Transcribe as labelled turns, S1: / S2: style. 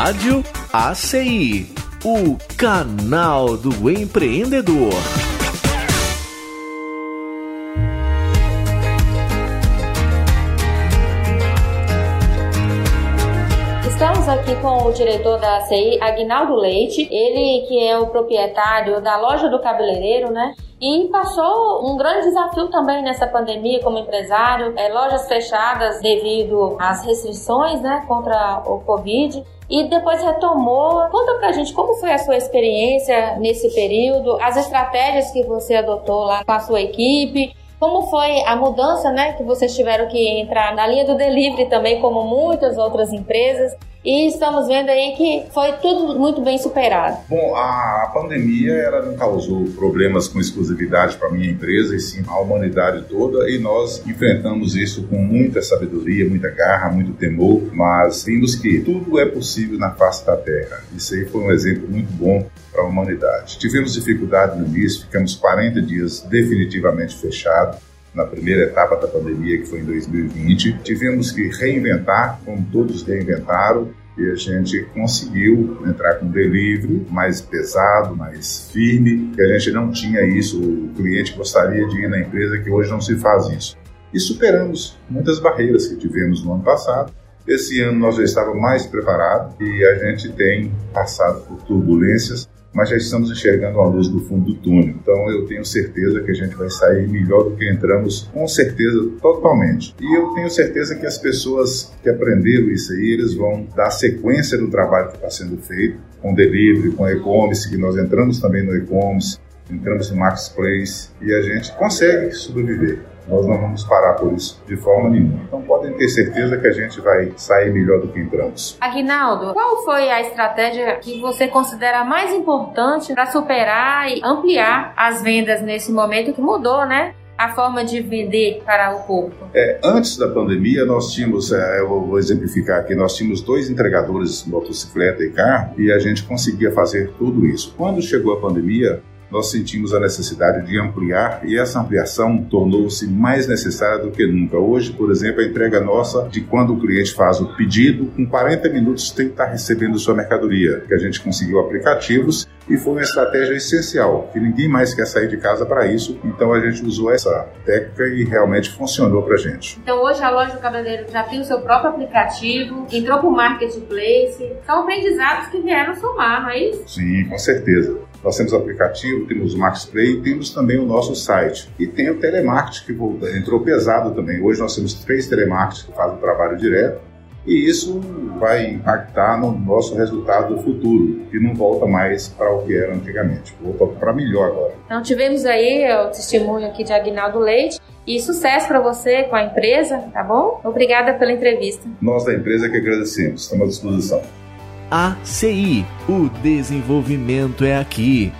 S1: Rádio ACI, o canal do empreendedor.
S2: Estamos aqui com o diretor da ACI, Agnaldo Leite, ele que é o proprietário da loja do cabeleireiro, né? E passou um grande desafio também nessa pandemia como empresário, é, lojas fechadas devido às restrições né, contra o Covid e depois retomou. Conta pra gente como foi a sua experiência nesse período, as estratégias que você adotou lá com a sua equipe. Como foi a mudança, né, que vocês tiveram que entrar na linha do delivery também, como muitas outras empresas? E estamos vendo aí que foi tudo muito bem superado.
S3: Bom, a pandemia ela não causou problemas com exclusividade para minha empresa, e sim a humanidade toda, e nós enfrentamos isso com muita sabedoria, muita garra, muito temor, mas vimos que tudo é possível na face da Terra. Isso aí foi um exemplo muito bom para a humanidade. Tivemos dificuldade no início, ficamos 40 dias definitivamente fechados, na primeira etapa da pandemia, que foi em 2020. Tivemos que reinventar, como todos reinventaram, e a gente conseguiu entrar com delivery mais pesado, mais firme, que a gente não tinha isso. O cliente gostaria de ir na empresa, que hoje não se faz isso. E superamos muitas barreiras que tivemos no ano passado. Esse ano nós já estávamos mais preparados e a gente tem passado por turbulências mas já estamos enxergando a luz do fundo do túnel. Então eu tenho certeza que a gente vai sair melhor do que entramos, com certeza, totalmente. E eu tenho certeza que as pessoas que aprenderam isso aí, eles vão dar sequência no trabalho que está sendo feito, com delivery, com e-commerce, que nós entramos também no e-commerce, entramos no marketplace e a gente consegue sobreviver. Nós não vamos parar por isso de forma nenhuma. Então podem ter certeza que a gente vai sair melhor do que entramos.
S2: Aguinaldo, qual foi a estratégia que você considera mais importante para superar e ampliar as vendas nesse momento que mudou, né? a forma de vender para o público?
S3: É, antes da pandemia, nós tínhamos, é, eu vou exemplificar aqui, nós tínhamos dois entregadores de motocicleta e carro e a gente conseguia fazer tudo isso. Quando chegou a pandemia, nós sentimos a necessidade de ampliar e essa ampliação tornou-se mais necessária do que nunca. Hoje, por exemplo, a entrega nossa de quando o cliente faz o pedido, com 40 minutos tem que estar recebendo sua mercadoria, que a gente conseguiu aplicativos e foi uma estratégia essencial, que ninguém mais quer sair de casa para isso, então a gente usou essa técnica e realmente funcionou para a gente.
S2: Então hoje a loja do cabeleireiro já tem o seu próprio aplicativo, entrou para o marketplace, são aprendizados que vieram somar, não é isso?
S3: Sim, com certeza. Nós temos o aplicativo, temos o Max Play, temos também o nosso site. E tem o telemarketing, que entrou pesado também. Hoje nós temos três telemarketers que fazem o trabalho direto. E isso vai impactar no nosso resultado do futuro, que não volta mais para o que era antigamente, volta para melhor agora.
S2: Então tivemos aí o testemunho aqui de Agnaldo Leite e sucesso para você com a empresa, tá bom? Obrigada pela entrevista.
S3: Nós da empresa que agradecemos, estamos à disposição.
S1: ACI. O desenvolvimento é aqui.